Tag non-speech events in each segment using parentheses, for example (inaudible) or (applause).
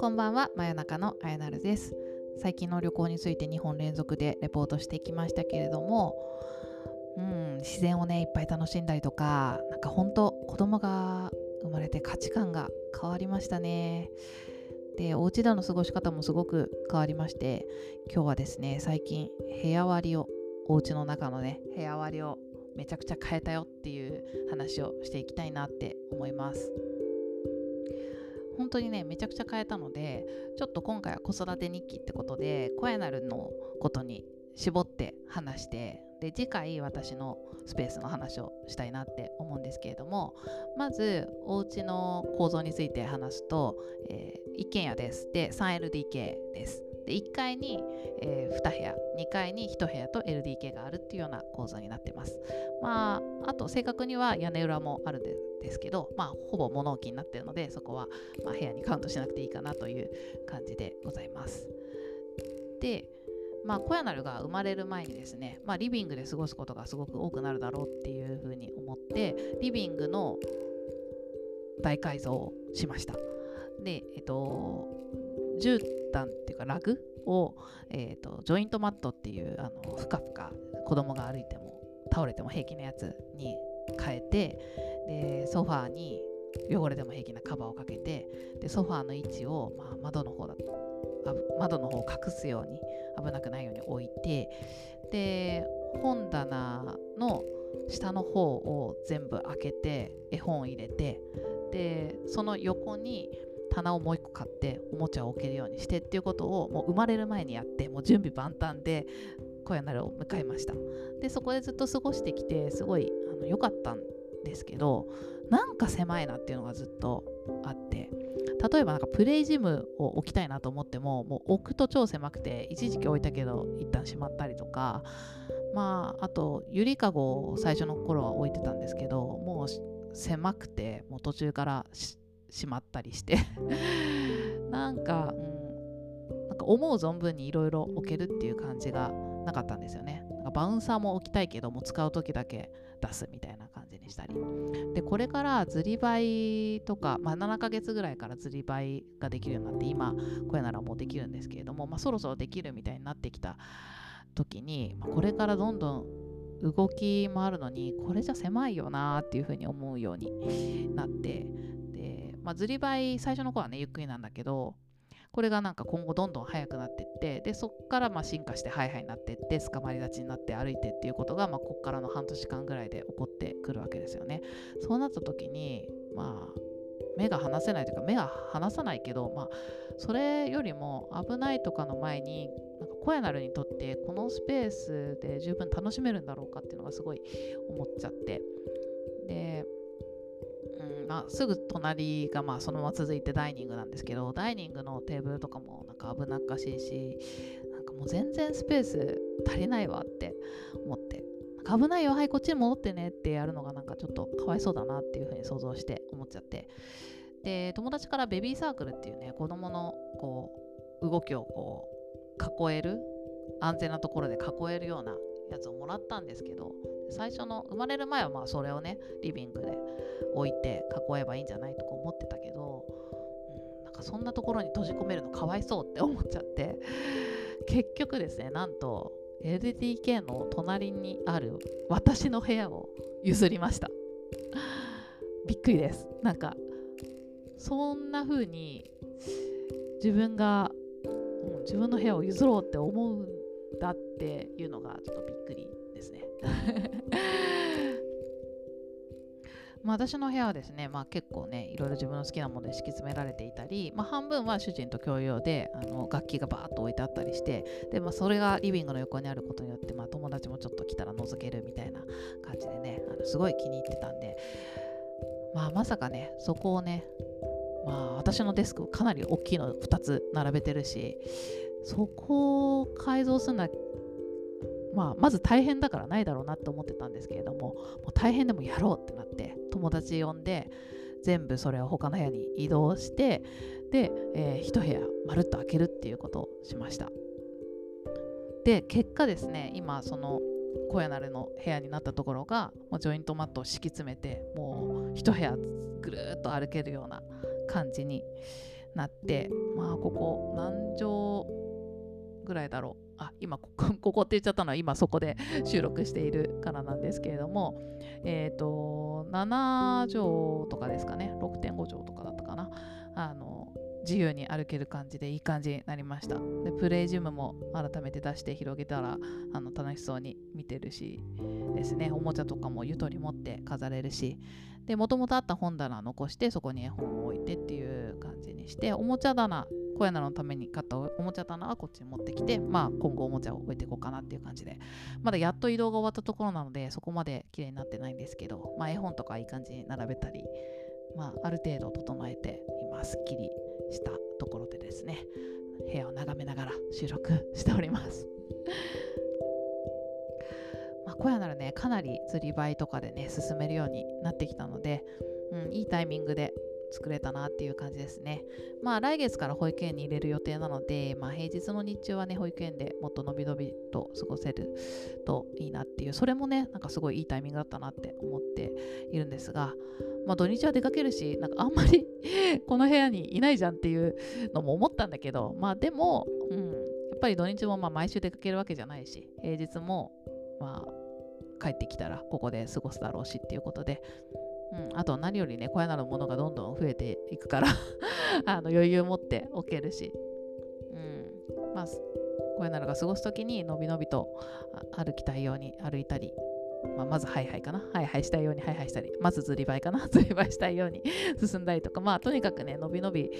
こんばんは真夜中のあやなるです。最近の旅行について2本連続でレポートしてきましたけれどもうん自然をねいっぱい楽しんだりとかなんか本当子供が生まれて価値観が変わりましたね。でお家での過ごし方もすごく変わりまして今日はですね最近部屋割りをお家の中のね部屋割りをめちゃくちゃ変えたよっていう話をしていきたいなって思います。本当にねめちゃくちゃ変えたのでちょっと今回は子育て日記ってことで声なるのことに絞って話してで次回私のスペースの話をしたいなって思うんですけれどもまずお家の構造について話すと、えー、一軒家です。で 3LDK です。で1階に、えー、2部屋2階に1部屋と LDK があるっていうような構造になってます。まああと正確には屋根裏もあるんですけどまあほぼ物置になってるのでそこは、まあ、部屋にカウントしなくていいかなという感じでございます。でまあ、小屋なるが生まれる前にですね、まあ、リビングで過ごすことがすごく多くなるだろうっていうふうに思ってリビングの大改造をしました。でえっと毯っていうかラグを、えーと、ジョイントマットっていうあのふかふか子供が歩いても倒れても平気なやつに変えてでソファーに汚れでも平気なカバーをかけてでソファーの位置を、まあ、窓の方だ窓の方を隠すように危なくないように置いてで本棚の下の方を全部開けて絵本を入れてでその横に棚をもう一個買っておもちゃを置けるようにしてっていうことをもう生まれる前にやってもう準備万端で小屋なるを迎えました。でそこでずっと過ごしてきてすごい良かったんですけどなんか狭いなっていうのがずっとあって例えばなんかプレイジムを置きたいなと思ってももう置くと超狭くて一時期置いたけど一旦しまったりとかまああとゆりかごを最初の頃は置いてたんですけどもう狭くてもう途中からしまったりして (laughs) なんか、うん、なんか思う存分にいろいろ置けるっていう感じがなかったんですよね。なんかバウンサーも置きたいけども使う時だけ出すみたいな感じにしたり。でこれからずりばいとか、まあ、7ヶ月ぐらいからずりばいができるようになって今これならもうできるんですけれども、まあ、そろそろできるみたいになってきた時に、まあ、これからどんどん動きもあるのにこれじゃ狭いよなっていうふうに思うようになってまあ、ずりばい最初の頃はねゆっくりなんだけどこれがなんか今後どんどん速くなっていってでそこからまあ進化してハイハイになっていって捕まり立ちになって歩いてっていうことがまあここからの半年間ぐらいで起こってくるわけですよね。そうなった時にまあ目が離せないというか目が離さないけど、まあ、それよりも危ないとかの前になんか小屋なるにとってこのスペースで十分楽しめるんだろうかっていうのがすごい思っちゃってでま、すぐ隣がまあそのまま続いてダイニングなんですけどダイニングのテーブルとかもなんか危なっかしいしなんかもう全然スペース足りないわって思って。危ないよはいこっちに戻ってねってやるのがなんかちょっとかわいそうだなっていうふうに想像して思っちゃって。で友達からベビーサークルっていうね子供のこう動きをこう囲える安全なところで囲えるようなやつをもらったんですけど最初の生まれる前はまあそれをねリビングで置いて囲えばいいんじゃないとか思ってたけど、うん、なんかそんなところに閉じ込めるのかわいそうって思っちゃって。結局ですねなんと LDK の隣にある私の部屋を譲りました。びっくりです。なんかそんな風に自分が、うん、自分の部屋を譲ろうって思うんだっていうのがちょっとびっくりですね。(laughs) まあ、私の部屋はですね、まあ、結構ねいろいろ自分の好きなもので敷き詰められていたり、まあ、半分は主人と共用であの楽器がバーッと置いてあったりしてで、まあ、それがリビングの横にあることによって、まあ、友達もちょっと来たら覗けるみたいな感じでねあのすごい気に入ってたんで、まあ、まさかねそこをねまあ、私のデスクかなり大きいの2つ並べてるしそこを改造するのはまあ、まず大変だからないだろうなって思ってたんですけれどももう大変でもやろうってなって友達呼んで全部それを他の部屋に移動してで、えー、一部屋まるっと開けるっていうことをしました。で結果ですね今その小屋慣れの部屋になったところがもうジョイントマットを敷き詰めてもう一部屋ぐるっと歩けるような感じになってまあここ何畳ぐらいだろうあ今 (laughs) ここって言っちゃったのは今そこで収録しているからなんですけれどもえっ、ー、と7畳とかですかね6.5畳とかだったかな。あの自由に歩ける感じでいい感じになりました。でプレイジムも改めて出して広げたらあの楽しそうに見てるしですね。おもちゃとかもゆとり持って飾れるし。でもともとあった本棚残してそこに絵本を置いてっていう感じにしておもちゃ棚小屋なのために買ったおもちゃ棚はこっちに持ってきて、まあ、今後おもちゃを置いていこうかなっていう感じでまだやっと移動が終わったところなのでそこまで綺麗になってないんですけど、まあ、絵本とかいい感じに並べたり、まあ、ある程度整えて今すっきりしたところでですね部屋を眺めながら収録しております。(laughs) まあ、小屋ならねかなり釣りバイとかでね進めるようになってきたので、うん、いいタイミングで作れたなっていう感じですね。まあ来月から保育園に入れる予定なので、まあ平日の日中はね、保育園でもっとのびのびと過ごせるといいなっていう、それもね、なんかすごいいいタイミングだったなって思っているんですが、まあ土日は出かけるし、なんかあんまり (laughs) この部屋にいないじゃんっていうのも思ったんだけど、まあでも、うん、やっぱり土日もまあ毎週出かけるわけじゃないし、平日もまあ帰ってきたらここで過ごすだろうしっていうことで、うん、あと何よりね小屋なるものがどんどん増えていくから (laughs) あの余裕持っておけるし、うんまあ、小屋なるが過ごす時にのびのびと歩きたいように歩いたり、まあ、まずハイハイかな。ハイハイしたいようにハイハイしたりまずずりばいかな。(laughs) ずりばいしたいように (laughs) 進んだりとか。まあとにかくねのびのび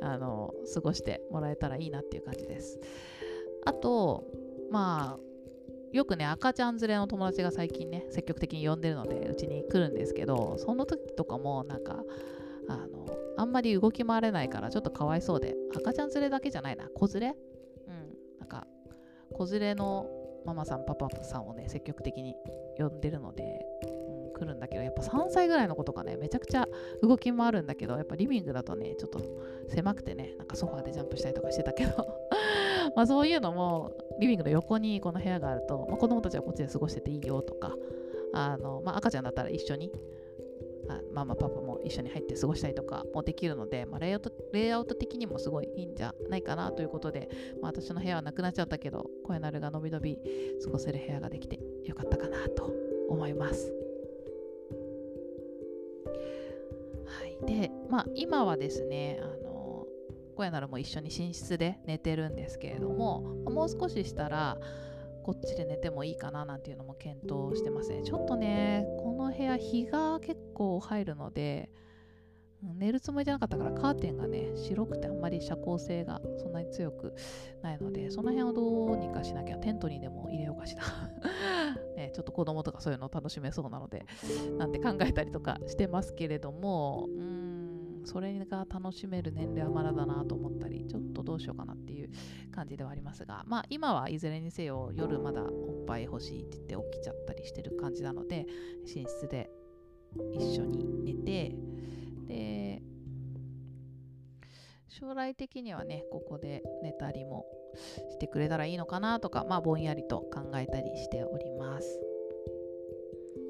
あの過ごしてもらえたらいいなっていう感じです。あとまあよくね赤ちゃん連れの友達が最近ね積極的に呼んでるのでうちに来るんですけどその時とかもなんかあのあんまり動き回れないからちょっとかわいそうで赤ちゃん連れだけじゃないな子連れ？うんなんか子連れのママさんパパさんをね積極的に呼んでるので、うん、来るんだけどやっぱ3歳ぐらいの子とかねめちゃくちゃ動き回るんだけどやっぱリビングだとねちょっと狭くてねなんかソファーでジャンプしたりとかしてたけど。まあそういうのもリビングの横にこの部屋があると、まあ、子供たちはこっちで過ごしてていいよとかあの、まあ、赤ちゃんだったら一緒にあママパパも一緒に入って過ごしたりとかもできるので、まあ、レイアウトレイアウト的にもすごいいいんじゃないかなということで、まあ、私の部屋はなくなっちゃったけど声なるがのびのび過ごせる部屋ができてよかったかなと思います。はい、で、まあ、今はですねあ小屋ならも一緒に寝室で寝てるんですけれどももう少ししたらこっちで寝てもいいかななんていうのも検討してますね。ちょっとねこの部屋日が結構入るので寝るつもりじゃなかったからカーテンがね白くてあんまり遮光性がそんなに強くないのでその辺をどうにかしなきゃテントにでも入れようかしら。(laughs) ね、ちょっと子供とかそういうのを楽しめそうなのでなんて考えたりとかしてますけれどもうんそれが楽しめる年齢はまだだなと思ったりちょっとどうしようかなっていう感じではありますがまあ今はいずれにせよ夜まだおっぱい欲しいって言って起きちゃったりしてる感じなので寝室で一緒に寝てで将来的にはねここで寝たりもしてくれたらいいのかなとかまあぼんやりと考えたりしております。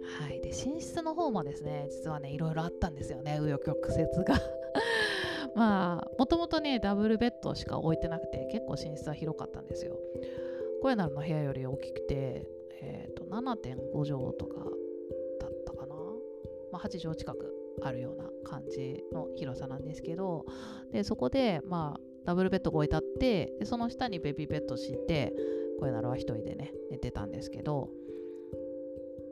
はい、で寝室の方もですね実はねいろいろあったんですよね紆余曲折が。(laughs) まあもともとねダブルベッドしか置いてなくて結構寝室は広かったんですよ。小屋なるの部屋より大きくて、えーと、7.5畳とかだったかな、まあ、8畳近くあるような感じの広さなんですけど。でそこでまあダブルベッドが置いてあってでその下にベビーベッド敷いて小屋なるは1人でね寝てたんですけど。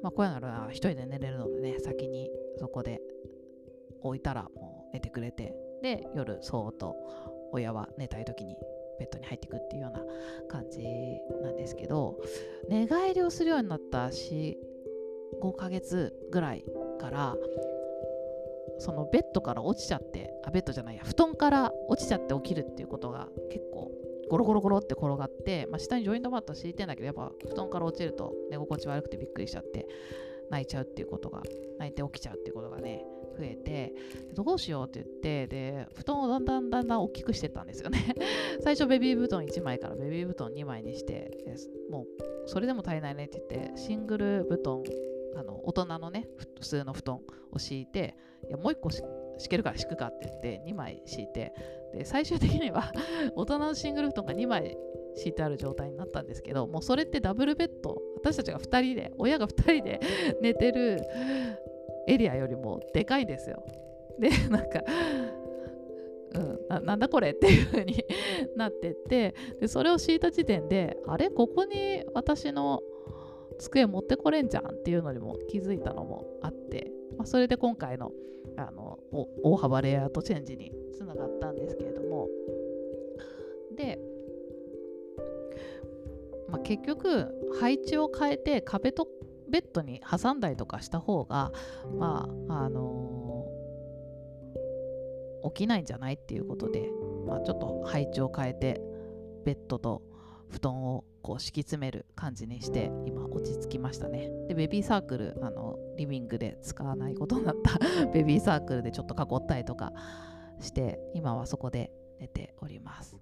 まあ、小屋なら一人で寝れるのでね先にそこで置いたらもう寝てくれてで夜そーっと親は寝たい時にベッドに入っていくっていうような感じなんですけど寝返りをするようになった45ヶ月ぐらいからそのベッドから落ちちゃってあベッドじゃないや布団から落ちちゃって起きるっていうことが結構ゴロゴロゴロって転がって、まあ、下にジョイントマット敷いてんだけどやっぱ布団から落ちると寝心地悪くてびっくりしちゃって泣いちゃうっていうことが泣いて起きちゃうっていうことがね増えてどうしようって言ってで布団をだんだんだんだん大きくしてったんですよね。(laughs) 最初ベビー布団1枚からベビー布団2枚にしてもうそれでも足りないねって言ってシングル布団あの大人のね普通の布団を敷いていやもう1個敷けるから敷くかって言って2枚敷いてで最終的には (laughs) 大人のシングル布団が2枚敷いてある状態になったんですけどもうそれってダブルベッド私たちが2人で親が2人で (laughs) 寝てるエリアよりもでかいんですよ。でなんかうんな、なんだこれっていう風に (laughs) なってってでそれを敷いた時点であれ？ここに私の机持ってこれんじゃんっていうのにも気づいたのもあって、まあ、それで今回のあの大幅レイアウトチェンジにつながったんですけれども。でまあ、結局配置を変えて壁とベッドに挟んだりとかした方がまああのー、起きないんじゃないっていうことで、まあ、ちょっと配置を変えてベッドと布団をこう敷き詰める感じにして今落ち着きましたね。でベビーサークルあのリビングで使わないことになった。(laughs) ベビーサークルでちょっと囲ったりとかして今はそこで寝ております。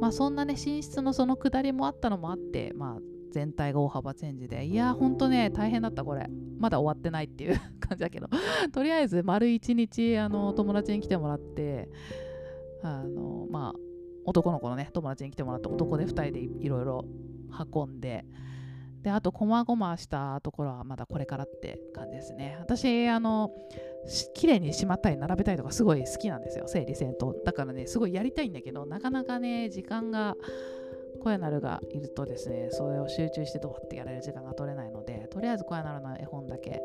まあそんなね寝室のその下りもあったのもあってまあ全体が大幅チェンジでいやほんとね大変だったこれ。まだ終わってないっていう (laughs) 感じだけど。(laughs) とりあえず丸一日あの友達に来てもらってあのまあ男の子のね友達に来てもらって男で2人でいろいろ運んで。であとこまごましたところはまだこれからって感じですね。私あの綺麗にしまったり並べたりとかすごい好きなんですよ。整理整頓。だからねすごいやりたいんだけどなかなかね時間が小屋なるがいるとですねそれを集中してどうってやれる時間が取れないのでとりあえず小屋なるの絵本だけ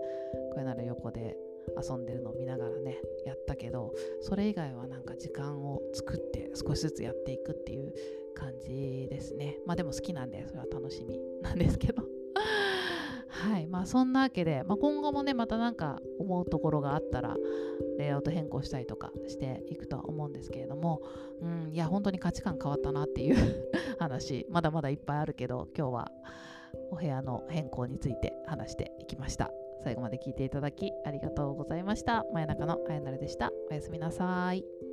小屋なる横で遊んでるのを見ながらねやったけどそれ以外はなんか時間を作って少しずつやっていくっていう感じですね。まあでも好きなんでそれは楽しみ。(laughs) なんですけど。(laughs) はい。まあそんなわけで、まあ、今後もねまた何か思うところがあったらレイアウト変更したりとかしていくとは思うんですけれどもうんいや本当に価値観変わったなっていう (laughs) 話まだまだいっぱいあるけど今日はお部屋の変更について話していきました。最後まで聞いていただきありがとうございました。真夜中のあやなるでした。おやすみなさい。